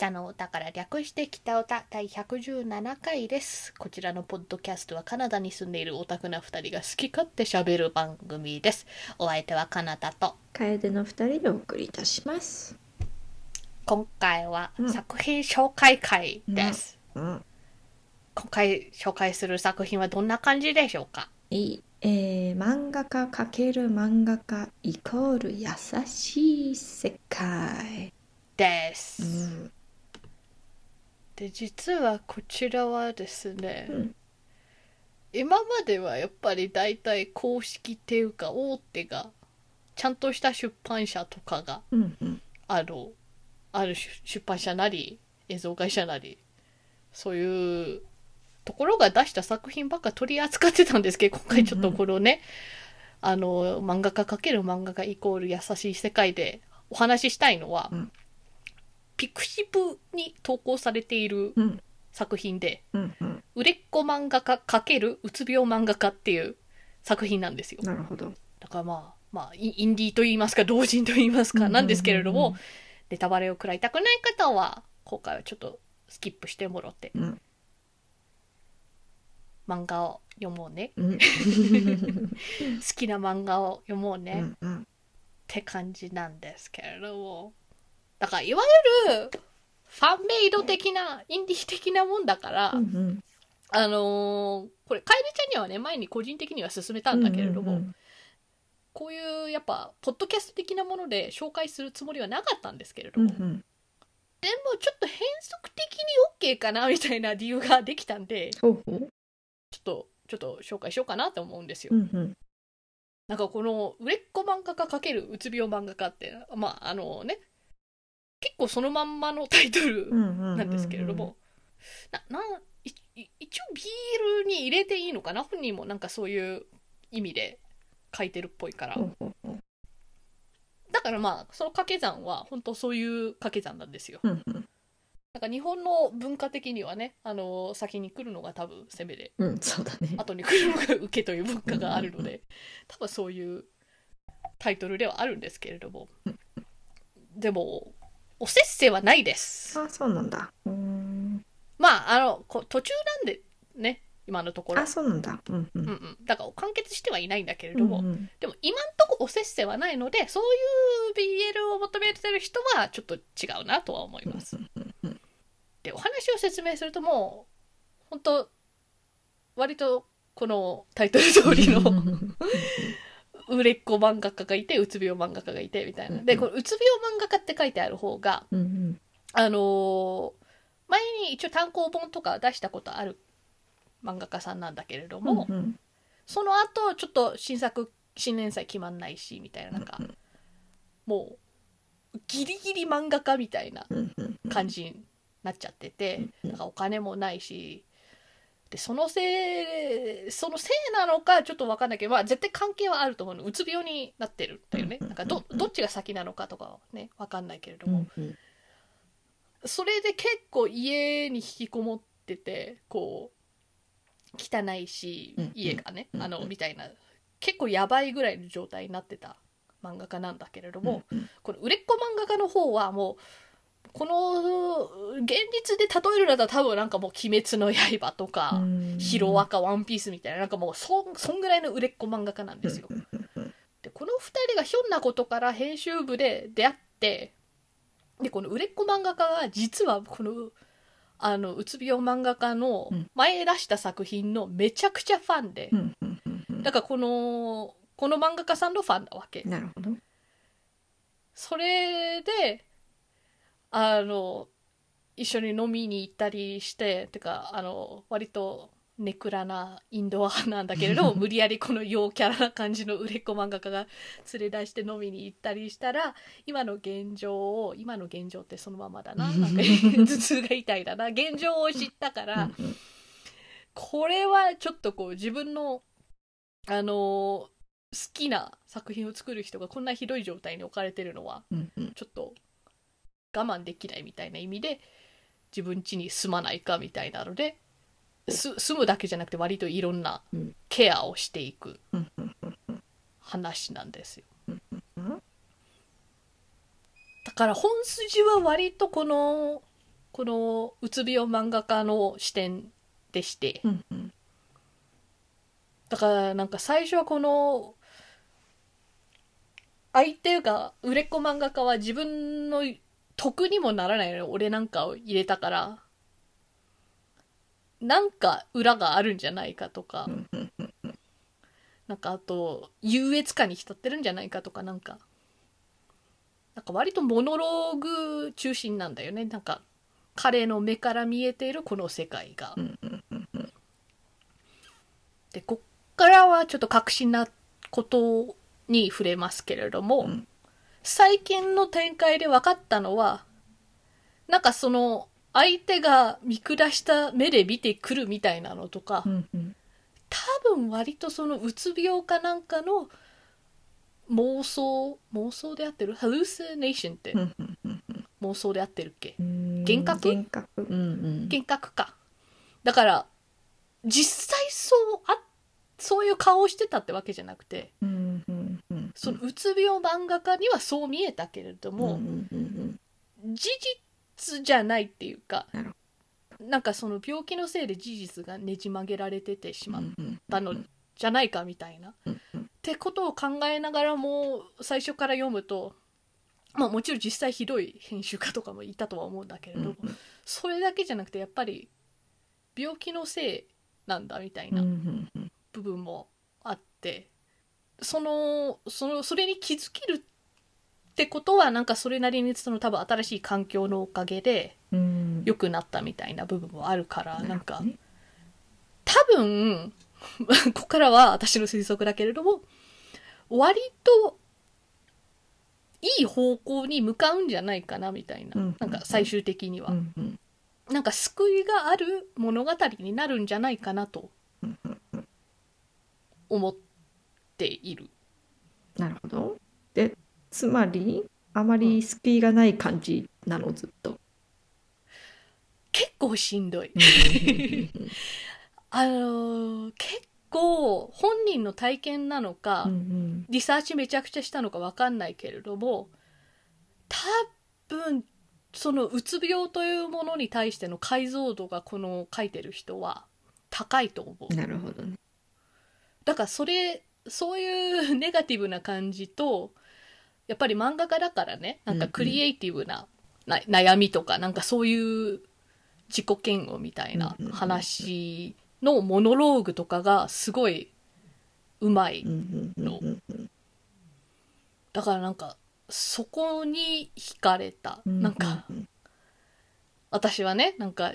北の歌から略して北歌第117回です。こちらのポッドキャストはカナダに住んでいるオタクな2人が好き勝手喋る番組です。お相手はカナダと、楓の二人でお送りいたします。今回はうん作品紹介会です。うん。今回紹介する作品はどんな感じでしょうか？いい。えー、漫画家かける漫画家イコール優しい世界。です。うん。で、実はこちらはですね、うん。今まではやっぱり大体公式っていうか大手がちゃんとした出版社とかがうんうん。あるある出出版社なり映像会社なりそういうところが出した作品ばっか取り扱ってたんですけど今回ちょっとこのね、あの漫画家かける漫画家イコール優しい世界でお話ししたいのは、うんピクシブに投稿されているうん作品でうんうん。売れっ子漫画家かけるうつ病漫画家っていう作品なんですよ。なるほど。だからまあ、まあ、イインディーと言いますか、同人と言いますか、なんですけれども、ネタバレを食らいたくない方は、今回はちょっとスキップしてもらって、うん漫画を読もうね。うん。好きな漫画を読もうね、っうんうん。て感じなんですけれども。だから、いわゆる、ファンメイド的な、インディー的なもんだから、うんうん。あのーこれ、かえりちゃんにはね、前に個人的には勧めたんだけれども、うんこういうやっぱポッドキャスト的なもので紹介するつもりはなかったんですけれども、うんうん。でもちょっと変則的に OK かなみたいな理由ができたんで。ちょっとちょっと紹介しようかなと思うんですよ。うんうん。なんかこの売れっ子漫画家×うつ病漫画家ってまああのね結構そのまんまのタイトル。なんですけれども、なな一応 BL に入れていいのかな本人もなんかそういう意味で書いてるっぽいから。だからまあその掛け算は本当そういう掛け算なんですよ。うんうん。なんか日本の文化的にはね、あの先に来るのが多分攻めでうん、そうだね。後に来るのが受けという文化があるので多分そういうタイトルではあるんですけれどもでもおせっせはないです。あ、そうなんだ。うーん。まああのこ途中なんでね今のところあ、。そうなんだ。うんう。うんんうん、だから完結してはいないんだけれども、うんうんでも今んとこおせっせはないのでそういう BL を求めてる人はちょっと違うなとは思います。でお話を説明するともう本当割とこのタイトル通りの売れっ子漫画家がいてうつ病漫画家がいてみたいな。でこのうつ病漫画家って書いてある方がうんうん。あのー前に一応単行本とか出したことある漫画家さんなんだけれども、うんうんその後ちょっと新作新連載決まんないしみたいななんかうんもうギリギリ漫画家みたいなうんうんうん。感じになっちゃっててうんなんかお金もないしでそのせいそのせいなのかちょっと分かんないけど、まあ、絶対関係はあると思うの。うつ病になってるんだよね。うんなんかどどっちが先なのかとかはね分かんないけれどうも、んうん。それで結構家に引きこもっててこう汚いしうん家がね、うんあのみたいな。結構やばいぐらいの状態になってた漫画家なんだけれども、うん。この売れっ子漫画家の方はもうこの現実で例えるなら多分なんかもう「鬼滅の刃」とかうん「ヒロアカ」「ワンピース」みたいななんかもうそんそんぐらいの売れっ子漫画家なんですよ。でこの2人がひょんなことから編集部で出会ってでこの売れっ子漫画家が実はこのあのうつ病漫画家のうん。前出した作品のめちゃくちゃファンで、だからこのこの漫画家さんのファンなわけ。なるほど。それであの一緒に飲みに行ったりしててかあの割とネクラなインドアなんだけれど 無理やりこの陽キャラな感じの売れっ子漫画家が連れ出して飲みに行ったりしたら今の現状を今の現状ってそのままだななんか頭痛が痛いだな現状を知ったから、これはちょっとこう自分のあの好きな作品を作る人がこんなひどい状態に置かれてるのはちょっと我慢できないみたいな意味で自分家に住まないかみたいなのです住むだけじゃなくて割といろんなうん。ケアをしていく話なんですよ。うんだから本筋は割とこのこのうつ病漫画家の視点でして。だからなんか最初はこの相手が売れっ子漫画家は自分の得にもならないのに俺なんかを入れたから。なんか裏があるんじゃないかとか。うんうんうんなんかあと優越感に浸ってるんじゃないかとかなんか。なんか割とモノローグ中心なんだよね。なんか彼の目から見えているこの世界が。でこっからはちょっと革新なことに触れますけれども、うん最近の展開で分かったのはなんかその相手が見下した目で見てくるみたいなのとか、うんうん。多分割とそのうつ病かなんかの妄想妄想であってる？hallucination って。うんうんうん妄想であってるっけ？うん幻覚？幻覚。うんうん。幻覚か。だから実際そうあそういう顔をしてたってわけじゃなくてうんうんうんそのうつ病漫画家にはそう見えたけれども、事実じゃないっていうかなんかその病気のせいで事実がねじ曲げられててしまったのじゃないかみたいな。ってことを考えながらも最初から読むとまあもちろん実際ひどい編集家とかもいたとは思うんだけれどそれだけじゃなくてやっぱり病気のせいなんだみたいな部分もあってそのそのそれに気づけるってことはなんかそれなりにその多分新しい環境のおかげでうん。良くなったみたいな部分もあるからなんか多分 ここからは私の推測だけれども割といい方向に向かうんじゃないかなみたいな、うん。なんか最終的には、なんか救いがある物語になるんじゃないかなとうんうん思っている。なるほど。でつまりあまりスピーがない感じなのずっと。結構しんどい。うん。あのー結構本人の体験なのか、うんうん。リサーチめちゃくちゃしたのかわかんないけれども多分そのうつ病というものに対しての解像度がこの書いてる人は高いと思う。なるほどね。だからそれそういうネガティブな感じとやっぱり漫画家だからね。なんかクリエイティブなな悩みとかなんかそういう自己嫌悪みたいなうんうんうん話のモノローグとかがすごいうまいうんうんうんうんうん。だからなんかそこに惹かれた、うんなんかうん。私はねなんか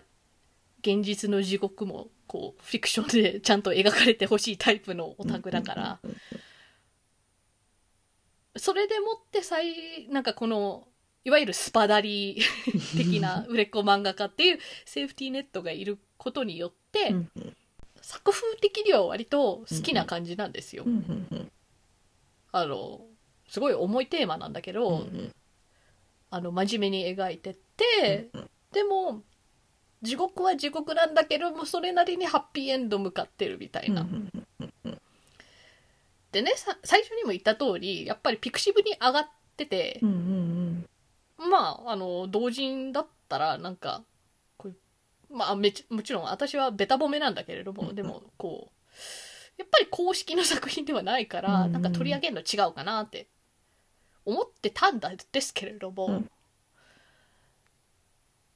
現実の地獄もこうフィクションでちゃんと描かれてほしいタイプのオタクだから。それでもって最なんかこのいわゆるスパダリ 的な売れっ子漫画家っていうセーフティーネットがいることによって、うんうん。作風的には割と好きな感じなんですよ。うんうんうん。あのすごい重いテーマなんだけど、うんうん。あの真面目に描いてって、うん。でも地獄は地獄なんだけどもそれなりにハッピーエンド向かってるみたいな。でねさ最初にも言った通りやっぱりピクシブに上がっててまああの同人だったらなんかこうまあめちもちろん私はベタ褒めなんだけれども、うんでもこうやっぱり公式の作品ではないから、うんなんか取り上げるの違うかなって思ってたんですけれども、うん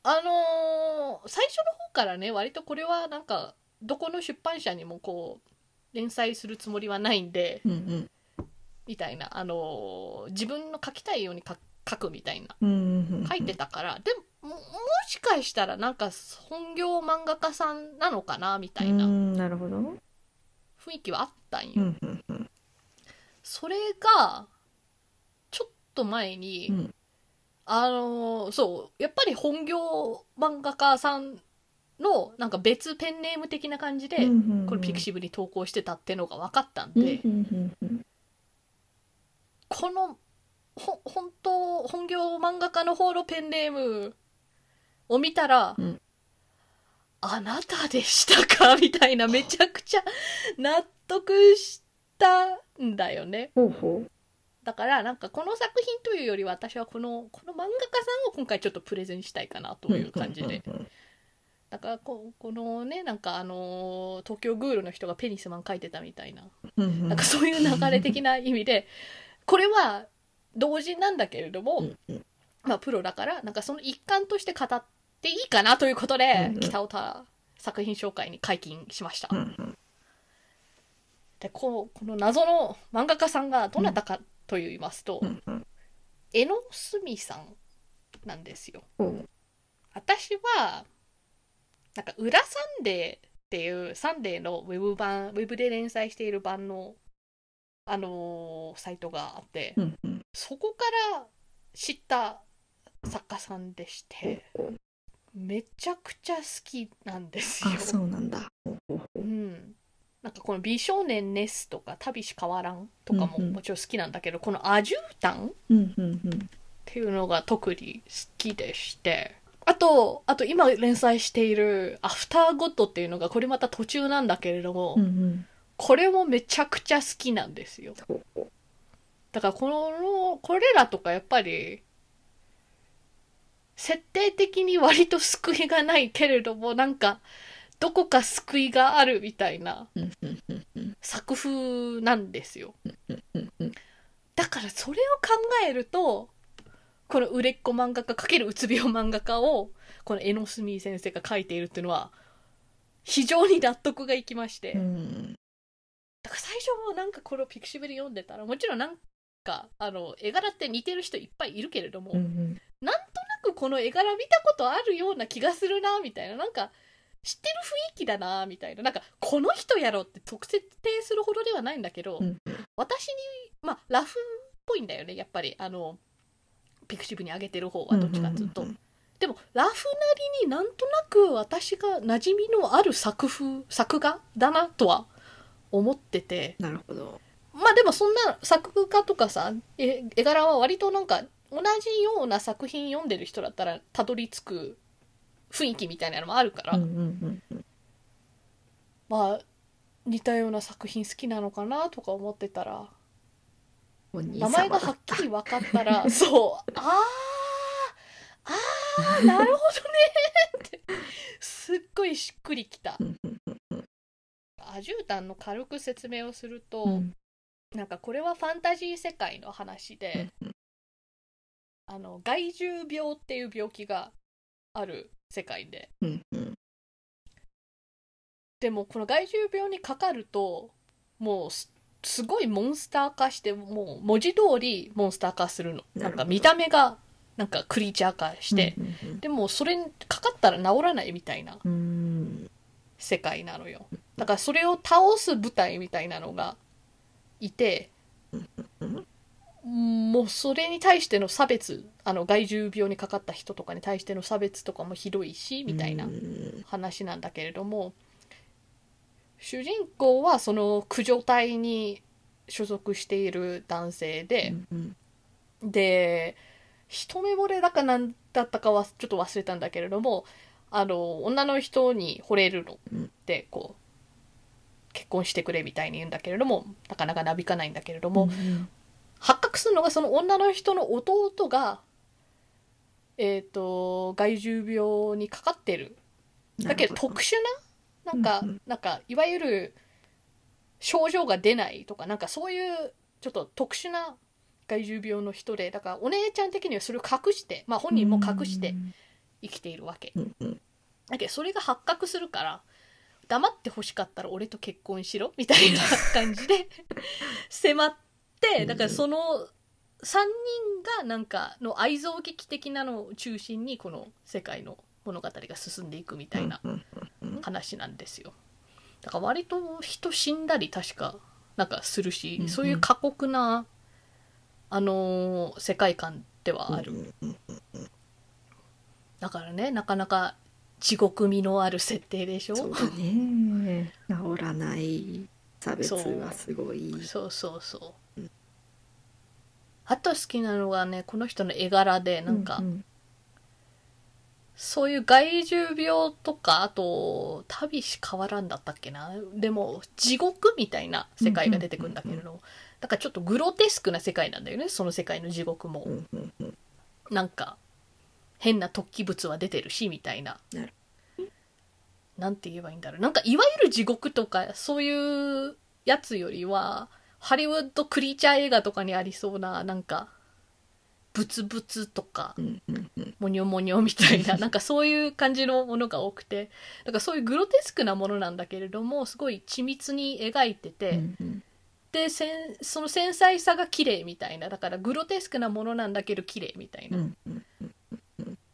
あのー最初の方からね割とこれはなんかどこの出版社にもこう連載するつもりはないんでうんうん。みたいな、あのー自分の書きたいように書書くみたいな。書いてたから、でもももしかしたらなんか本業漫画家さんなのかなみたいな。うんなるほど。雰囲気はあったんよ。それがちょっと前に、うんあのーそうやっぱり本業漫画家さんのなんか別ペンネーム的な感じで、これピクシブに投稿してたってのが分かったんで、このほ本当本業漫画家の方のペンネームを見たら、うん。あなたでしたか？みたいなめちゃくちゃ納得したんだよね。ほうほだからなんかこの作品というより私はこのこの漫画家さんを今回ちょっとプレゼンしたいかなという感じで、だからここのねなんかあの東京グールの人がペニスマン書いてたみたいな。なんかそういう流れ的な意味でこれは同人なんだけれども、まあプロだからなんかその一環として語っていいかなということで、北尾田作品紹介に解禁しました。でここの謎の漫画家さんがどなたかと言いますと、江野スミさんなんですよ。私はなんか「裏サンデー」っていうサンデーのウェブ版ウェブで連載している版の、あのーサイトがあって、そこから知った作家さんでしてめちゃくちゃ好きなんですよ。あそうなんだ。うん、なんかこの「美少年ネス」とか「旅し変わらん」とかもうんうん。もちろん好きなんだけど、この「アジュータン」っうんうんうん。ていうのが特に好きでしてあとあと今連載している「アフターゴッド」っていうのがこれまた途中なんだけれども、うんうん。これもめちゃくちゃ好きなんですよ。だからこのこれらとかやっぱり設定的に割と救いがないけれどもなんかどこか救いがあるみたいな作風なんですよ。だからそれを考えるとこの売れっ子漫画家×うつ病漫画家をこの江野澄先生が書いているっていうのは非常に納得がいきまして、うんだから最初もなんかこれをピクシブで読んでたらもちろんなんかあの絵柄って似てる人いっぱいいるけれども、なんとなくこの絵柄見たことあるような気がするなみたいな。なんか知ってる雰囲気だなみたいな。なんかこの人やろって特設定するほどではないんだけど、うん。私にまあラフっぽいんだよねやっぱり。あのピクシブに上げてる方はどっちかっつうと、うんうんうんでもラフなりになんとなく私が馴染みのある作風作画だなとは思ってて。なるほど。まあでもそんな作家とかさ絵絵柄は割となんか同じような作品読んでる人だったらたどり着く雰囲気みたいなのもあるから、うんうんうんうん。まあ似たような作品好きなのかなとか思ってたら。名前がはったきり分かったら そう。あーあーなるほどねって。すっごいしっくりきた。アジュータンの軽く説明をすると、うん。なんかこれはファンタジー世界の話で、うん。あの害獣病っていう病気がある世界で。うんうん。でもこの害獣病にかかるともうすすごいモンスター化してもう文字通りモンスター化するの。なんか見た目がなんかクリーチャー化して、うんうんでもそれにかかったら治らないみたいなうん。うん世界なのよ。だからそれを倒す部隊みたいなのがいてうん。もうそれに対しての差別あの害獣病にかかった人とかに対しての差別とかもひどいしみたいなうん。話なんだけれども主人公はその駆除隊に所属している男性で、うんで一目惚れだかなんだったかはちょっと忘れたんだけれどもあの女の人に惚れるのうん。でこう結婚してくれみたいに言うんだけれどもなかなかなびかないんだけれども、うん。発覚するのがその女の人の弟がえっ、と害獣病にかかってる。だけど特殊ななんか、うんうん。なんかいわゆる症状が出ないとかなんかそういうちょっと特殊な害獣病の人でだからお姉ちゃん的にはそれを隠してまあ本人も隠して生きているわけ。うんうん。だけどそれが発覚するから黙って欲しかったら俺と結婚しろみたいな感じで 迫ってだからその3人がなんかの愛憎劇的なのを中心にこの世界の物語が進んでいくみたいな話なんですよ。だから割と人死んだり確かなんかするし、そういう過酷なあのー世界観ではある、だからねなかなか地獄味のある設定でしょ？そうだね。治らない。差別はすごい。そうそうそう、うんあと好きなのがねこの人の絵柄でなんか、うんそういう害獣病とかあと旅し変わらんだったっけな？でも地獄みたいな世界が出てくるんだけれど、だからちょっとグロテスクな世界なんだよねその世界の地獄も、うんうんうん。なんか変な突起物は出てるしみたいな。なんて言えばいいんだろう。なんかいわゆる地獄とかそういうやつよりはハリウッドクリーチャー映画とかにありそうななんかブツブツとかモニョモニョみたいな なんかそういう感じのものが多くてだからそういうグロテスクなものなんだけれどもすごい緻密に描いてて、でせんその繊細さが綺麗みたいなだからグロテスクなものなんだけど綺麗みたいな、うんうん。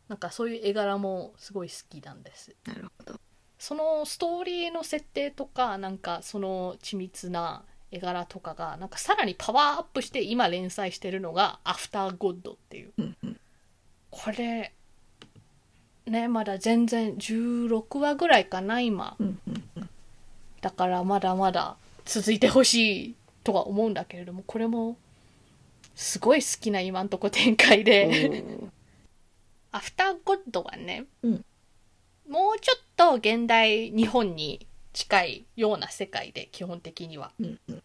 なんかそういう絵柄もすごい好きなんです。なるほど。そのストーリーの設定とかなんかその緻密な絵柄とかがなんかさらにパワーアップして今連載してるのが「アフターゴッド」っていう。うんうん。これねまだ全然16話ぐらいかな今。うんうんだからまだまだ続いてほしいとは思うんだけれどもこれもすごい好きな今んとこ展開で。アフターゴッドはね、うん。もうちょっと現代日本に近いような世界で基本的には。うんうん。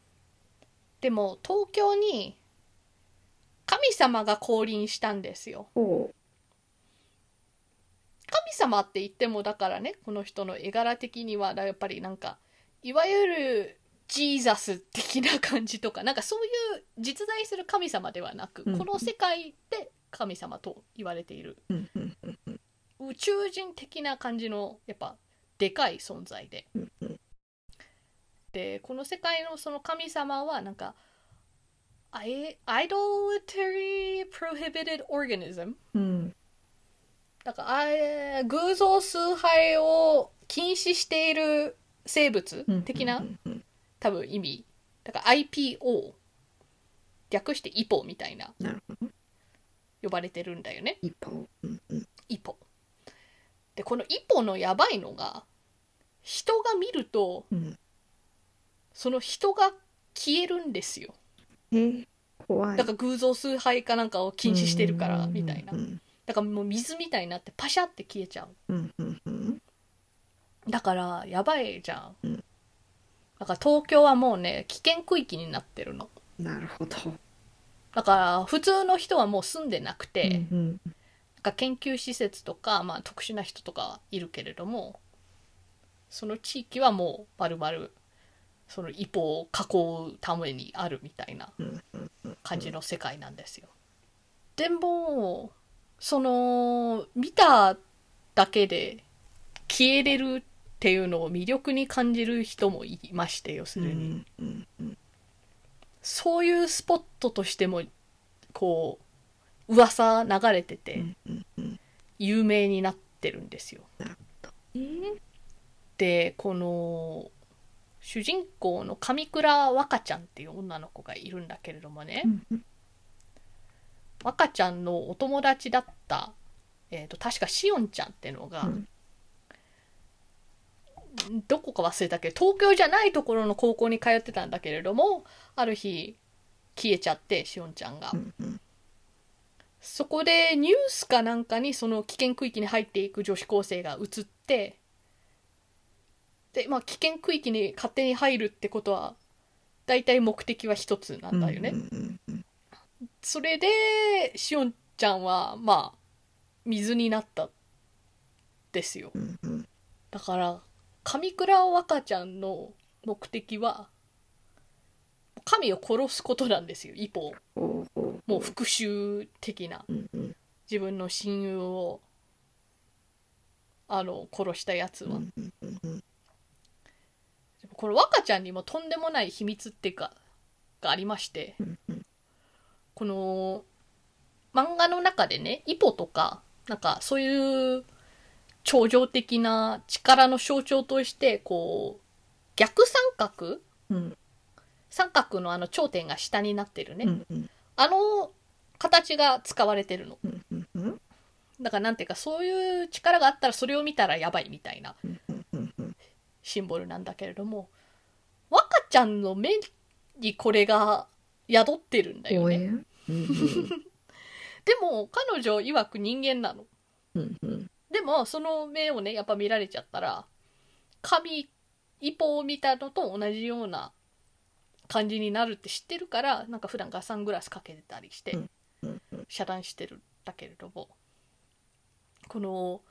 でも東京に神様が降臨したんですよ。お神様って言ってもだからねこの人の絵柄的にはやっぱりなんかいわゆるジーザス的な感じとかなんかそういう実在する神様ではなく、うんこの世界で神様と言われている。うん。宇宙人的な感じのやっぱでかい存在で。でこの世界のその神様はなんかアイ idolatry prohibited organism うん。だからあれ偶像崇拝を禁止している生物うん的な多分意味。だから IPO 略してイポみたいな。呼ばれてるんだよね。一歩うんうん。イポ。でこのイポのやばいのが人が見るとうん。その人が消えるんですよ。えー怖い。だから偶像崇拝かなんかを禁止してるからうん。みたいな。うん。だからもう水みたいになってパシャって消えちゃう。うん。うん。うん。だからやばいじゃん、うん。だから東京はもうね危険区域になってるの。なるほど。だから普通の人はもう住んでなくて、うんうん。なんか研究施設とか、まあ、特殊な人とかいるけれどもその地域はもうバルバルその一歩を囲うためにあるみたいな感じの世界なんですよ。でもその見ただけで消えれるっていうのを魅力に感じる人もいまして要するに、そういうスポットとしてもこう噂流れてて有名になってるんですよ。えー？でこの主人公の上倉若ちゃんっていう女の子がいるんだけれどもね、うんうん。若ちゃんのお友達だった、えー、と確かしおんちゃんってのが、うん。どこか忘れたけど東京じゃないところの高校に通ってたんだけれどもある日消えちゃってしおんちゃんが、うんうん。そこでニュースかなんかにその危険区域に入っていく女子高生が映ってでまあ危険区域に勝手に入るってことは大体目的は一つなんだよね。それでしおんちゃんはまあ水になったですよ。だから上倉若ちゃんの目的は神を殺すことなんですよ一方もう復讐的な。自分の親友をあの殺したやつは、この若ちゃんにもとんでもない秘密っていうかがありましてこの漫画の中でねイポとかなんかそういう超常的な力の象徴としてこう逆三角？うん。三角のあの頂点が下になってるね、うんうん。あの形が使われてるの。うんうんうん。だからなんていうかそういう力があったらそれを見たらやばいみたいな。うんシンボルなんだけれども若ちゃんの目にこれが宿ってるんだよね。おえ？うんうん でも彼女曰く人間なの。うんうん。でもその目をねやっぱ見られちゃったら神一歩を見たのと同じような感じになるって知ってるからなんか普段ガサングラスかけてたりして遮断してるんだけれどもこの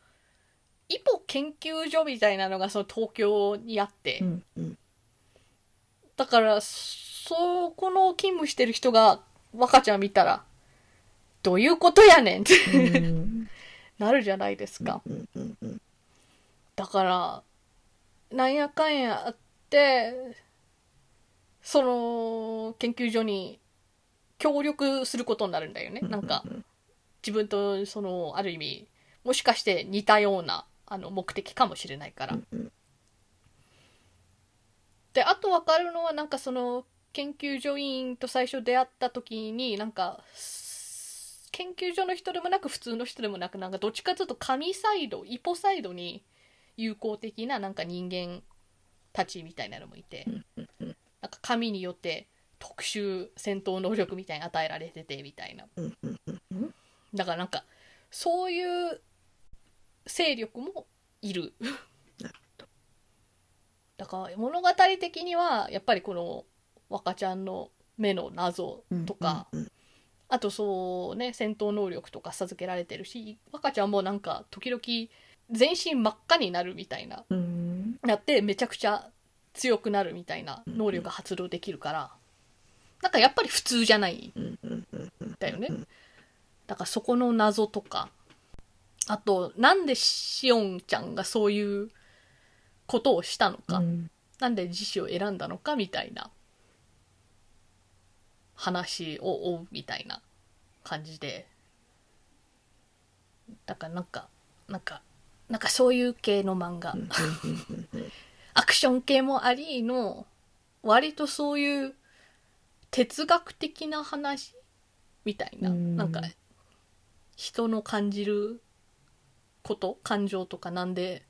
イポ研究所みたいなのがその東京にあって、うんうん。だからそこの勤務してる人が若ちゃん見たらどういうことやねんってうん。なるじゃないですか。うんうんうんだからなんやかんやあってその研究所に協力することになるんだよね、なんか自分とそのある意味もしかして似たようなあの目的かもしれないから。うんであと分かるのはなんかその研究所員と最初出会った時になんかす研究所の人でもなく普通の人でもなくなんかどっちかというと神サイドイポサイドに友好的ななんか人間たちみたいなのもいて。なんか神によって特殊戦闘能力みたいに与えられててみたいな。だからなんかそういう勢力もいる。だから物語的にはやっぱりこの若ちゃんの目の謎とか、うんうんあとそうね戦闘能力とか授けられてるし若ちゃんもなんか時々全身真っ赤になるみたいなうん。なってめちゃくちゃ強くなるみたいな能力が発動できるからなんかやっぱり普通じゃないうんうんうんうん。だよね。だからそこの謎とか、あと、なんでしおんちゃんがそういうことをしたのか、うん。なんで自死を選んだのかみたいな。話を追うみたいな感じで。だからなんか、なんか、なんかそういう系の漫画。アクション系もありの、割とそういう哲学的な話みたいな、うん。なんか人の感じること？感情とかなんで？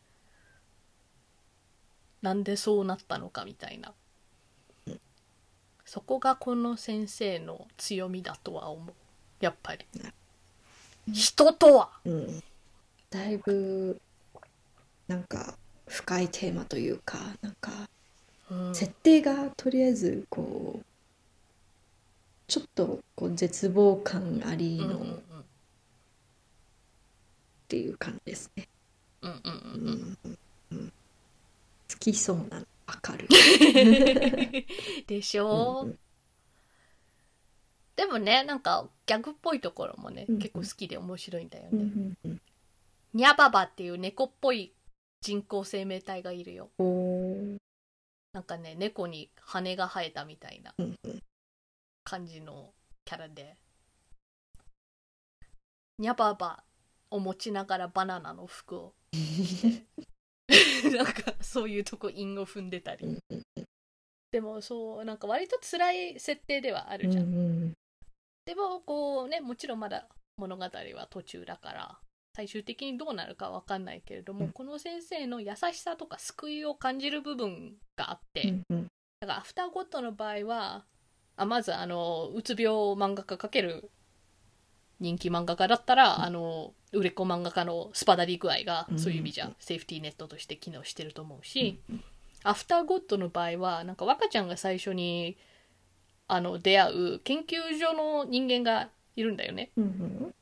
なんでそうなったのかみたいな、そこがこの先生の強みだとは思う。やっぱり、人とは。うん。だいぶなんか深いテーマというかなんかうん。設定がとりあえずこうちょっとこう絶望感ありのっうんうんうんていう感じですね。うんうんううん。うんんうん。好きそうなのわかる。でしょ、うんうんでもねなんかギャグっぽいところもね、うんうん。結構好きで面白いんだよね、うんうんうん。ニャババっていう猫っぽい人工生命体がいるよ。なんかね猫に羽が生えたみたいな感じのキャラで。ニャババを持ちながらバナナの服を。なんかそういうとこ韻を踏んでたり、でもそうなんか割と辛い設定ではあうんるじゃん、うんでもこうねもちろんまだ物語は途中だから最終的にどうなるかわかんないけれども、うん。この先生の優しさとか救いを感じる部分があって、うんうん。だからアフターゴッドの場合はあまずあのうつ病漫画家かける人気漫画家だったら、あの売れっ子漫画家のスパダリ具合がうん。そういう意味じゃセーフティーネットとして機能してると思うし、アフターゴッドの場合はなんか若ちゃんが最初にあの出会う研究所の人間がいるんだよね。うんうん。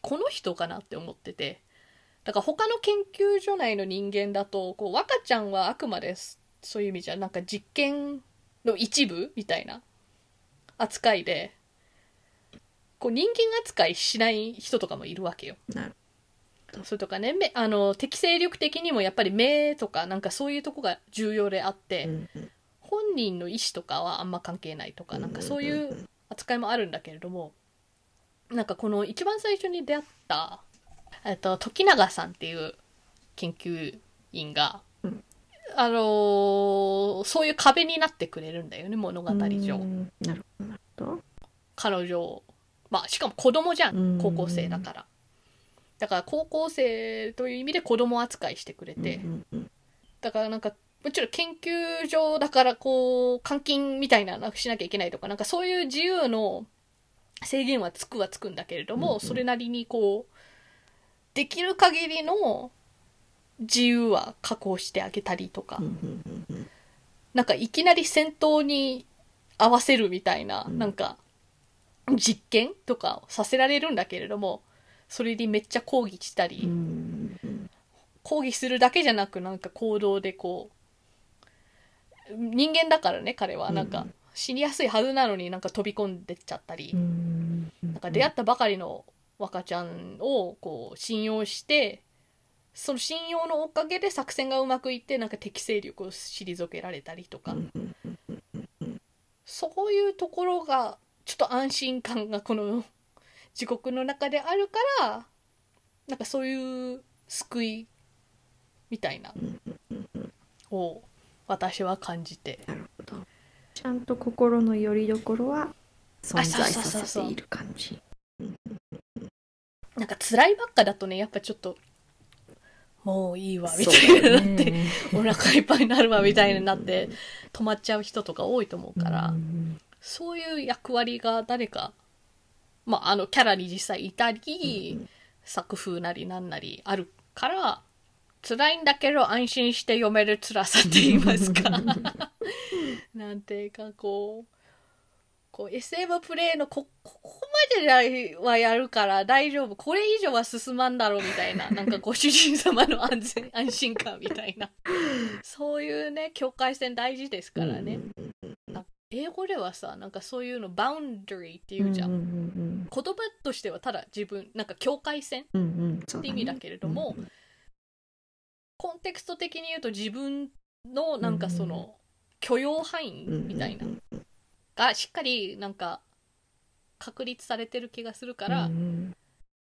この人かなって思っててだから他の研究所内の人間だとこう若ちゃんはあくまですそういう意味じゃなんか実験の一部みたいな扱いでこう人間扱いしない人とかもいるわけよ。なる。それとかね。目あの適正力的にもやっぱり目とかなんかそういうとこが重要であって、うんうん。本人の意思とかはあんま関係ないとかなんかそういう扱いもあるんだけれどもなんかこの一番最初に出会った、えっと、時永さんっていう研究員が、うん。あのーそういう壁になってくれるんだよね物語上、うん。なるほど。彼女まあしかも子供じゃうん。ん高校生だから。だから高校生という意味で子供扱いしてくれて、だからなんかもちろん研究所だからこう監禁みたいなのしなきゃいけないとかなんかそういう自由の制限はつくはつくんだけれども、それなりにこうできる限りの自由は確保してあげたりとか、なんかいきなり戦闘に合わせるみたいな、うん。なんか実験とかをさせられるんだけれどもそれにめっちゃ抗議したり、うん抗議するだけじゃなくなんか行動でこう人間だからね彼は。なんかうん死にやすいはずなのになんか飛び込んでっちゃったり、うん。なんか出会ったばかりの若ちゃんをこう信用してその信用のおかげで作戦がうまくいってなんか適正力を退けられたりとか、うん。そういうところがちょっと安心感がこの地獄の中であるからなんかそういう救いみたいなを私は感じて。なるほど。ちゃんと心の拠り所は存在させている感じ。なんか辛いばっかだとねやっぱちょっともういいわみたいになって、ねお腹いっぱいになるわみたいになって止まっちゃう人とか多いと思うから、うんそういう役割が誰か、まあ、あのキャラに実際いたり、作風なりなんなりあるから辛いんだけど安心して読める辛さって言いますか。なんていうかこうこう SM プレイのこここまではやるから大丈夫。これ以上は進まんだろうみたいな。なんかご主人様の安全安心感みたいな。そういうね境界線大事ですからね、英語ではさなんかそういうのバウンダリーっていうじゃん、うんうん言葉としてはただ自分なんか境界線って意味だけれども、コンテクスト的に言うと自分のなんかその許容範囲みたいなうんうんがしっかりなんか確立されてる気がするから、うんうん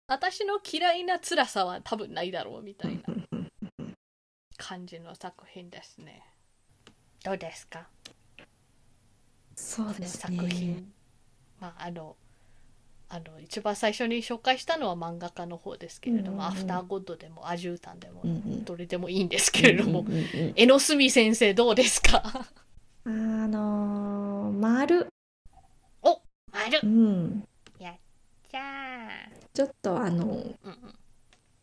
私の嫌いな辛さは多分ないだろうみたいなうんうん。感じの作品ですね。どうですか？そうです作ね。品、まああのあの一番最初に紹介したのは漫画家の方ですけれども、うんうんうん。アフターゴッドでもアジュータンでも、うんうん。どれでもいいんですけれども、うんうんうん江ノ隅先生どうですか？あのー、丸。丸。うん。じゃちょっとあのあ、うん。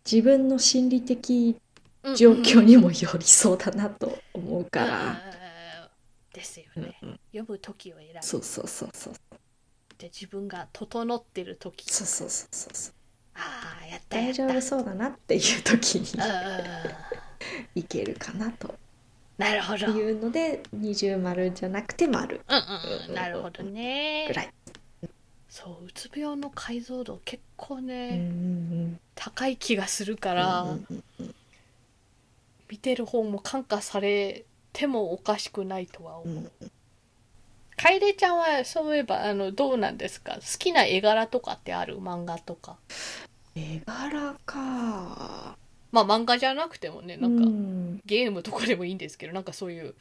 自分の心理的うん状況にも寄りそうだなと思うかうんら、ですよね、うんうん。読む時を選ぶ。そうそうそうそう。で自分が整ってる時。そうそうそうそうそう。ああやった大丈夫そうだなっていう時にうんうん。うんいけるかなと。なるほど。うんうんいうので二重丸じゃなくて丸。うんなるほどね。ぐらい、そううつ病の解像度結構うんね、うん。高い気がするかうんら、うんうんうん。見てる方も感化されてもおかしくないとは思う、うん。楓ちゃんはそういえばあのどうなんですか？好きな絵柄とかってある？漫画とか。絵柄か。まあ漫画じゃなくてもねなんか、うん。ゲームとかでもいいんですけどなんかそういう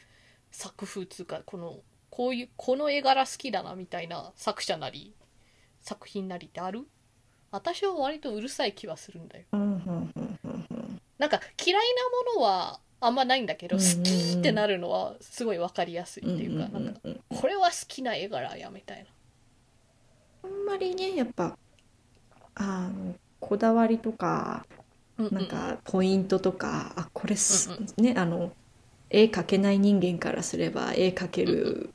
作風つうかこのこういうこの絵柄好きだなみたいな作者なり作品なりってある？私は割とうるさい気はするんだよ。なんか嫌いなものはあんまないんだけど好きってなるのはすごい分かりやすいっていうかうんうんなんかうん。これは好きな絵柄やみたいあんまりねやっぱあのこだわりとかななんかポイントとかあこれす、うんねあの絵描けない人間からすれば絵描ける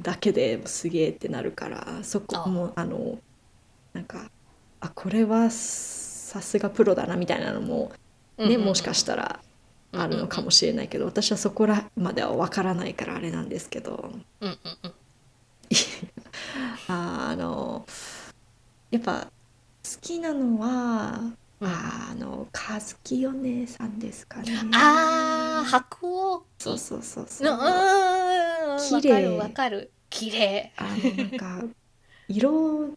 だけですげえってなるからそこもあのなんかあこれはさすがプロだなみたいなのもね、もしかしたらあるのかもしれないけど私はそこらまでは分からないからあれなんですけど。うんうんうん。あのやっぱ好きなのは、うん。あの和樹お姉さんですかね。あー白鸚。そうそうそうそう。綺麗。かるわかる。綺麗。あのなんか色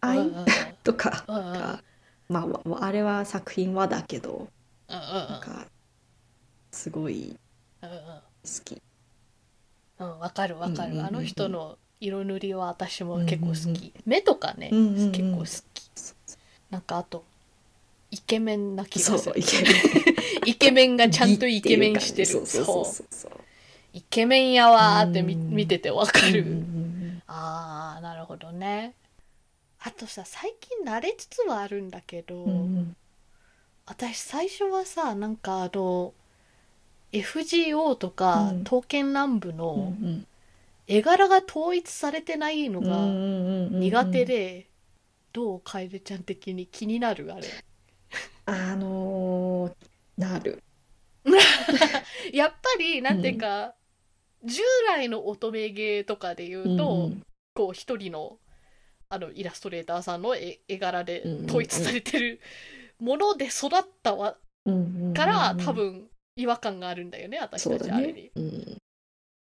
合い？とかが、まあわあれは作品はだけど。うん。なんかすごいうんうん好き。うん。わかるわかうんうんうんうん。るあの人の色塗りは私も結構好うんうんき目とかねうんうんうん。結構好き。なんかあとイケメンな気がする。そういける。イケメンがちゃんとイケメンしてる。そうそうそうそう。イケメンやわーってみうん。見ててわかる、うんうんうんああなるほどね。あとさ最近慣れつつはあるんだけど、うんうん。私最初はさなんかあの FGO とか、うん。刀剣乱舞のん絵柄が統一されてないのが苦手でで、どう楓ちゃん的に気になるあれ。あのーなる。やっぱりなんていうか、従来の乙女芸とかで言うと、うんこう一人のあのイラストレーターさんの絵絵柄でうんうんうん。統一されてるもので育ったわうんうんうん。から多分違和感があるんだよね私たちあれにね。うん。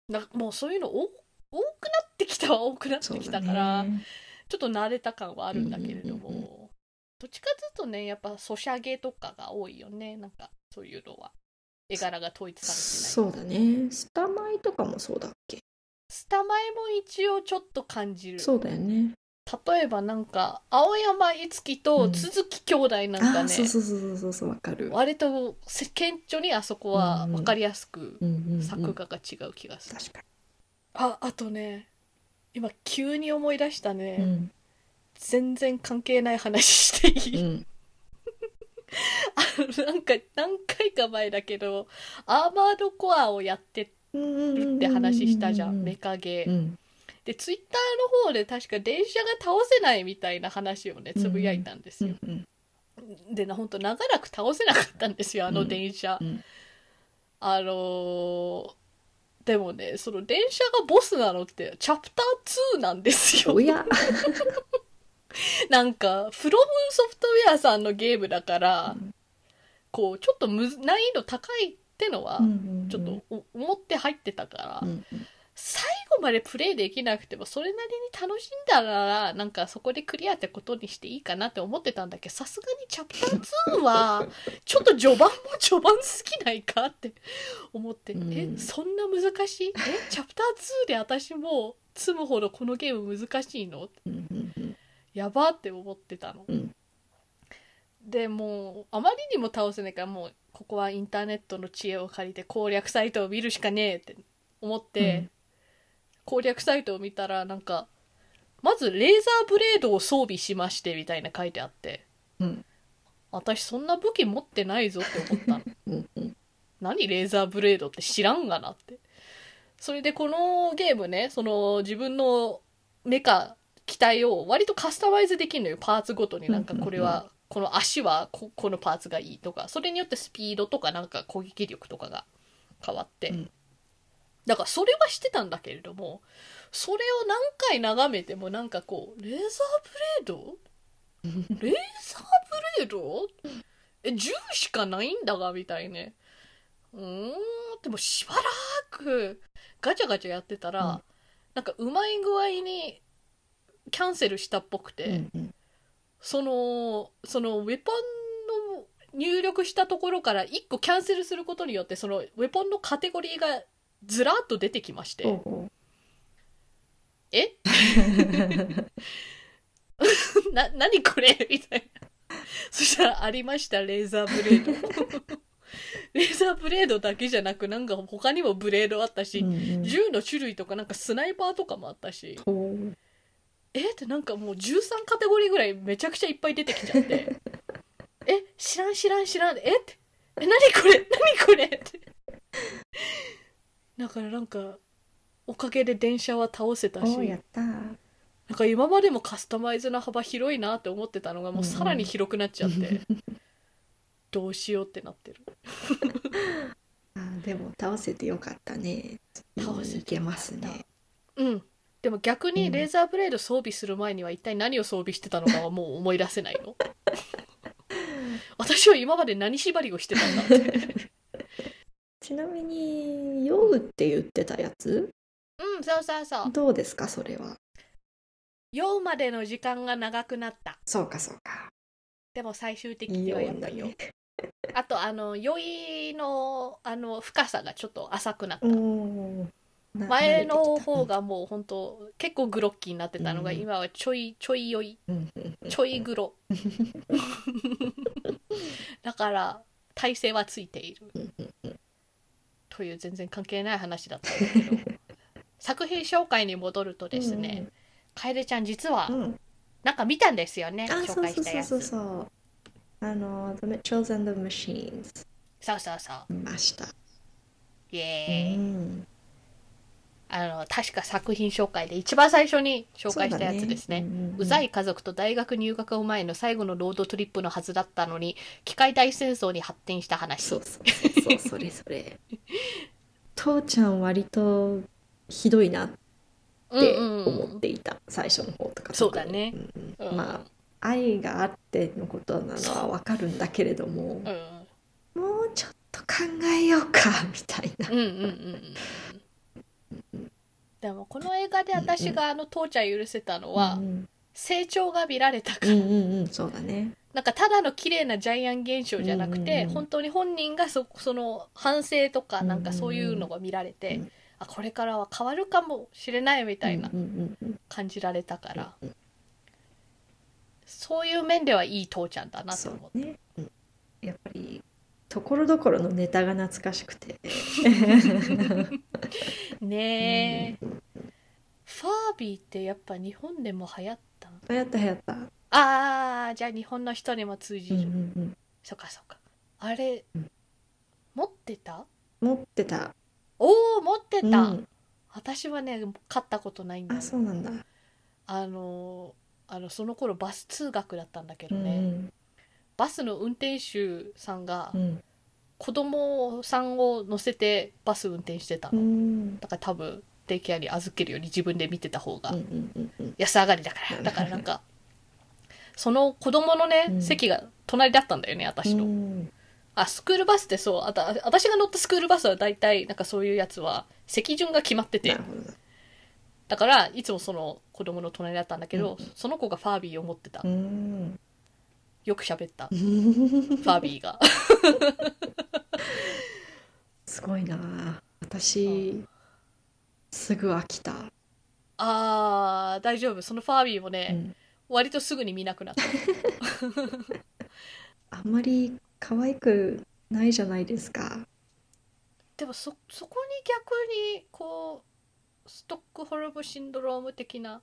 なんかもうそういうの多多くなってきたは多くなってきたから、ね。ちょっと慣れた感はあるんだけれども、うんうんうんどっちかというとねやっぱソシャゲとかが多いよねなんかそういうのは。絵柄が統一されてないそうだね。スタマイとかもそうだっけ？スタマイも一応ちょっと感じる。そうだよね例えばなんか青山いつきと鈴木兄弟なんかね、あーそうそうそうそうそうわかる。割と顕著にあそこは分かりやすくうんうんうん。作画が違う気がする、確かああとね今急に思い出したね、にうん。全然関係ない話していい、うん。あのなんか何回か前だけどアーマードコアをやってるって話したじゃん、メカゲー、うんでツイッターの方で確か電車が倒せないみたいな話をねつぶやいたんですよ、うんでな本当長らく倒せなかったんですよあの電車、うん。あのーでもねその電車がボスなのってチャプター2なんですよ。なんかフロムソフトウェアさんのゲームだから、うんこうちょっと難易度高いってのはちょっとお思って入ってたから、うんうん。最後までプレイできなくてもそれなりに楽しんだらなんかそこでクリアってことにしていいかなって思ってたんだけどさすがにチャプター2は ちょっと序盤も序盤すぎないかって思って、うん。えそんな難しい？えチャプター2で私も積むほどこのゲーム難しいの？うんやばって思ってたの、うん。でもうあまりにも倒せないからもうここはインターネットの知恵を借りて攻略サイトを見るしかねえって思って、うん攻略サイトを見たらなんかまずレーザーブレードを装備しましてみたいな書いてあってうん。私そんな武器持ってないぞって思ったの。うんうん。何レーザーブレードって知らんがなって。それでこのゲームねその自分のメカ機体を割とカスタマイズできるのよ。パーツごとになんかこれはこの足はここのパーツがいいとか。それによってスピードとかなんか攻撃力とかが変わって、うんだからそれはしてたんだけれどもそれを何回眺めてもなんかこうレーザーブレード？レーザーブレード？え銃しかないんだがみたいね。うーん。でもしばらくガチャガチャやってたら、うん。なんかうまい具合にキャンセルしたっぽくて、うんうん。そのそのウェポンの入力したところから1個キャンセルすることによってそのウェポンのカテゴリーがずらっと出てきまして、え？な何これ？みたいな。そしたらありましたレーザーブレード。レーザーブレードだけじゃなくなんか他にもブレードあったし、ううんうん。銃の種類とかなんかスナイパーとかもあったし。え？ってなんかもう13カテゴリーぐらいめちゃくちゃいっぱい出てきちゃって。え？知らん知らん知らん。え？って。え？何これ？何これ？ってだからなんかおかげで電車は倒せたしおやった。なんか今までもカスタマイズの幅広いなって思ってたのがもうさらに広くなっちゃって、どうしようってなってる。あでも倒せてよかったね。倒せていけますね。うん。でも逆にうん。レーザーブレード装備する前には一体何を装備してたのかはもう思い出せないの。私は今まで何縛りをしてたんだってちなみに酔うって言ってたやつ？うんそうそうそう。どうですかそれは？酔うまでの時間が長くなった。そうかそうか。でも最終的にはやっぱり酔うね。あとあの酔いのあの深さがちょっと浅くなった。前の方がもう本当結構グロッキーになってたのがうん。今はちょいちょい酔い。うん。ちょいグロ。だから体勢はついている。うんという全然関係ない話だったんだけど 作品紹介に戻るとですね、楓ちゃん実はうん。うんなんか見たんですよね、あ紹介したやつ。そうそうそうそう。あの The Mitchells and the Machines そうそうそう。見ました。イエーイ、うんあの確か作品紹介で一番最初に紹介したやつですね。そうだうんうんうんうざい家族と大学入学前の最後のロードトリップのはずだったのに機械大戦争に発展した話。そうそうそうそれそれ。父ちゃん割とひどいなって思っていた、最初の方とか。そうだね。うんうん。うん。まあ愛があってのことなのはわかるんだけれどもう。ん。もうちょっと考えようかみたいな。うんうんうんうんうんでもこの映画で私があの父ちゃん許せたのはうん成長が見られたか。らうんうんうんそうだね。なんかただの綺麗なジャイアン現象じゃなくて、うんうんうん。本当に本人がそその反省とかなんかそういうのが見られて、うんあこれからは変わるかもしれないみたいなうんうんうん感じられたから、うんうんそういう面ではいい父ちゃんだなとそ思って。うね、うん。やっぱりところどころのネタが懐かしくて。ねえ、ファービーってやっぱ日本でも流行ったの？流行った流行った。あーじゃあ日本の人にも通じうんる、うんうん。そっかそっか。あれ、うん。持ってた？持ってた。おお持ってた、うん。私はね買ったことないんだよ。あそうなんだ。あのあのその頃バス通学だったんだけどうね、んバスの運転手さんがうん。子供さんを乗せてバス運転してたうの、ん。だから多分デイケアに預けるより自分で見てた方がうんうんうんうん。安上がりだから。だからなんかその子供のね、うん。席が隣だったんだよね私の、うん。あスクールバスってそうあた私が乗ったスクールバスは大体なんかそういうやつは席順が決まってて。なるほど。なだからいつもその子供の隣だったんだけど、うん。その子がファービーを持ってた、うんよく喋った。ファービーが。すごいな。私すぐ飽きた、あー大丈夫。そのファービーもね、うん。割とすぐに見なくなった。あんまり可愛くないじゃないですか。でもそそこに逆にこうストックホルムシンドローム的な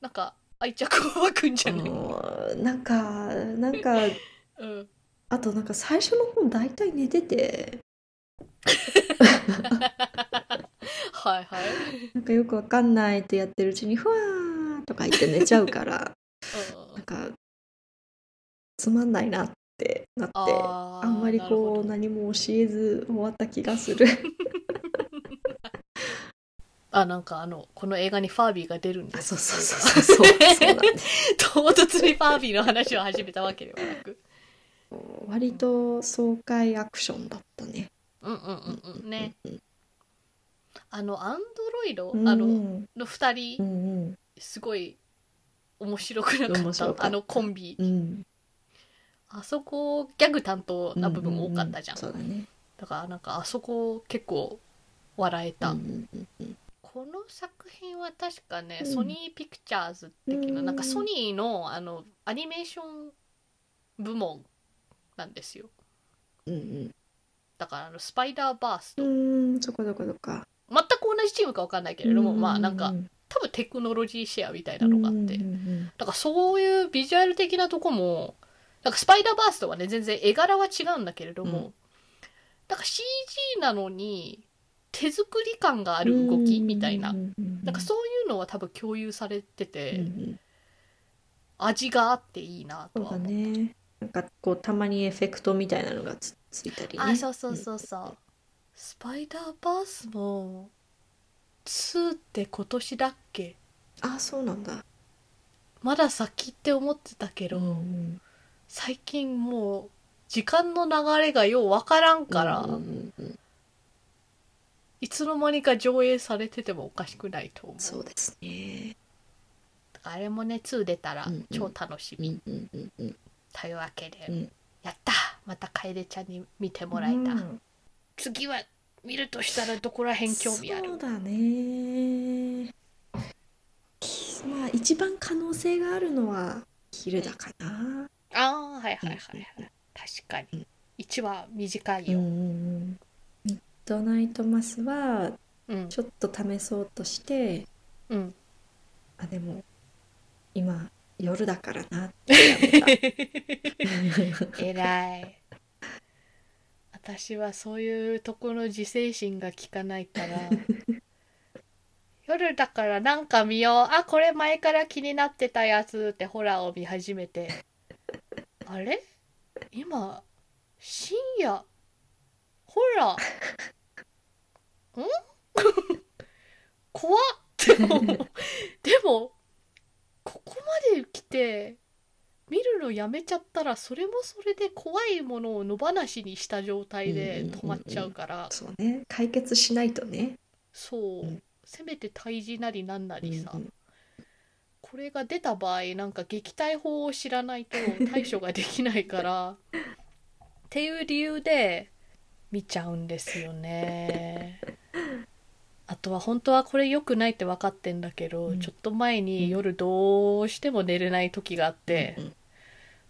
なんか愛着を湧くんじゃない、うんなんかなんか うん、あとなんか最初の方大体寝てて。はいはい、なんかよくわかんないってやってるうちにふわーとか言って寝ちゃうからうん。なんかつまんないなってなってあんまりこう何も教えず終わった気がする あなんかあのこの映画にファービーが出るんであすそうそうそう。そう 唐突にファービーの話を始めたわけではなく割と爽快アクションだったね。うんうんうんうん。ね。うんあのアンドロイド、うん。あのうんの2人うんすごい面白くなかった。あのコンビ。うん。あそこギャグ担当な部分多かったじゃん,、うううそうだね。だからなんかあそこ結構笑えた、うんうんうん作品は確かね、うん。ソニーピクチャーズ的な、うん。なんかソニーのあのアニメーション部門なんですよ。うんだからあのスパイダーバースト、うんうん。そこどこどこか。全く同じチームか分かんないけれども、まあなんか多分テクノロジーシェアみたいなのがあって、うんうんだからそういうビジュアル的なとこもなんかスパイダーバーストはね全然絵柄は違うんだけれども、うから CG なのに手作り感がある動きみたいな、うん。うんうんなんかそういうのは多分共有されてて、うんうん。味があっていいなとは思う。ね。なんかこうたまにエフェクトみたいなのがつついたりね。あそうそうそうそう、スパイダーバースも2って今年だっけ？あそうなんだ。まだ先って思ってたけど、うん最近もう時間の流れがようわからんから、うんうんうんいつの間にか上映されててもおかしくないと思う。そうですね。あれもね2出たらうんうん。超楽しみ、うんうんうんうん。というわけで、うん。やった。また楓ちゃんに見てもらえた、うん。次は見るとしたらどこら辺興味ある？そうだね。まあ一番可能性があるのは昼だかな。ああはいはいはいはい。確かに。1話短いよ、うんドナイトマスはうん。ちょっと試そうとしてうん、あでも今夜だからなってやめた。えらい。私はそういうとこの自制心が効かないから。夜だからなんか見よう。あ、これ前から気になってたやつってホラーを見始めて。あれ？今、深夜、ホラー？ん怖っ。でも、でも、ここまで来て、見るのやめちゃったら、それもそれで怖いものを野放しにした状態で止まっちゃうから、そうね。解決しないとね。そう、うん。せめて退治なりなんなりさ、うんうん。これが出た場合なんか撃退法を知らないと対処ができないから。っていう理由で見ちゃうんですよね。あとは本当はこれ良くないって分かってんだけど、うん。ちょっと前に夜どうしても寝れない時があって、うん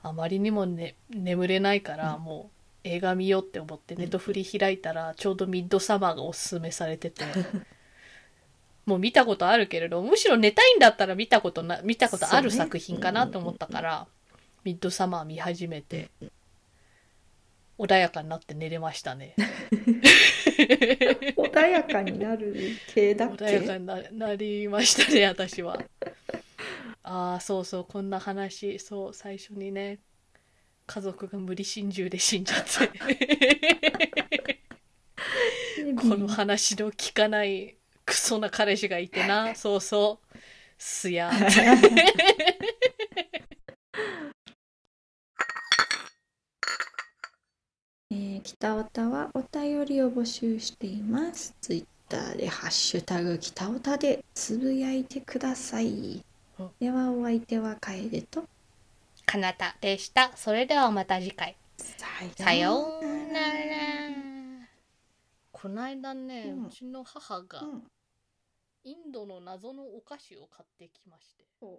あまりにも、ね、眠れないからうん。もう映画見ようって思ってネットフリ開いたらちょうどミッドサマーがおすすめされてて。もう見たことあるけれどむしろ寝たいんだったら見たことな見たことある作品かなと思ったから、ミッドサマー見始めて穏やかになって寝れましたね。穏やかになる系だっ穏やけかにななりましたね私は。ああそうそうこんな話。そう最初にね家族が無理心中で死んじゃって。この話の聞かないクソな彼氏がいてな。そうそう。すやえー、北オタはお便りを募集しています。ツイッターでハッシュタグ北オタでつぶやいてください。うん。ではお相手は楓とかなたでした。それではまた次回。ささようなら。こないだね、ううんちの母がうん。インドの謎のお菓子を買ってきまして。そう